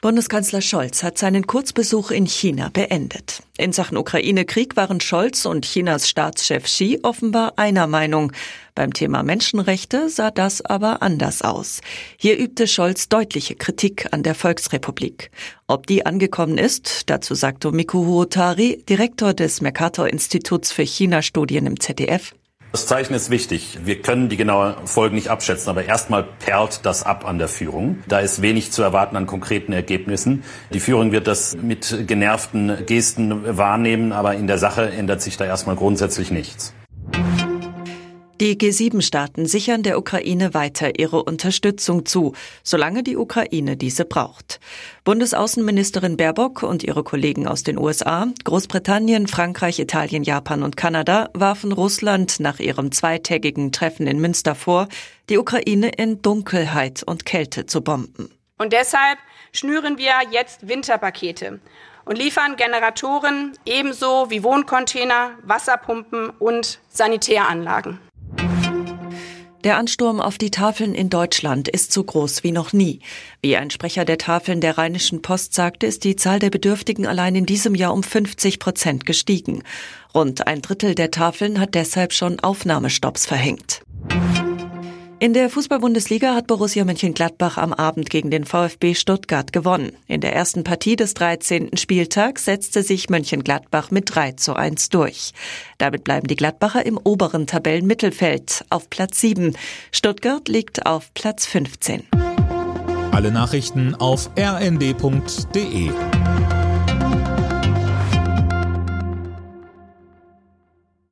Bundeskanzler Scholz hat seinen Kurzbesuch in China beendet. In Sachen Ukraine-Krieg waren Scholz und Chinas Staatschef Xi offenbar einer Meinung. Beim Thema Menschenrechte sah das aber anders aus. Hier übte Scholz deutliche Kritik an der Volksrepublik. Ob die angekommen ist, dazu sagte Miku Huotari, Direktor des Mercator-Instituts für China-Studien im ZDF. Das Zeichen ist wichtig. Wir können die genaue Folgen nicht abschätzen, aber erstmal perlt das ab an der Führung. Da ist wenig zu erwarten an konkreten Ergebnissen. Die Führung wird das mit genervten Gesten wahrnehmen, aber in der Sache ändert sich da erstmal grundsätzlich nichts. Die G7-Staaten sichern der Ukraine weiter ihre Unterstützung zu, solange die Ukraine diese braucht. Bundesaußenministerin Baerbock und ihre Kollegen aus den USA, Großbritannien, Frankreich, Italien, Japan und Kanada warfen Russland nach ihrem zweitägigen Treffen in Münster vor, die Ukraine in Dunkelheit und Kälte zu bomben. Und deshalb schnüren wir jetzt Winterpakete und liefern Generatoren ebenso wie Wohncontainer, Wasserpumpen und Sanitäranlagen. Der Ansturm auf die Tafeln in Deutschland ist so groß wie noch nie. Wie ein Sprecher der Tafeln der Rheinischen Post sagte, ist die Zahl der Bedürftigen allein in diesem Jahr um 50 Prozent gestiegen. Rund ein Drittel der Tafeln hat deshalb schon Aufnahmestopps verhängt. In der Fußball-Bundesliga hat Borussia Mönchengladbach am Abend gegen den VfB Stuttgart gewonnen. In der ersten Partie des 13. Spieltags setzte sich Mönchengladbach mit 3 zu 1 durch. Damit bleiben die Gladbacher im oberen Tabellenmittelfeld auf Platz 7. Stuttgart liegt auf Platz 15. Alle Nachrichten auf rnd.de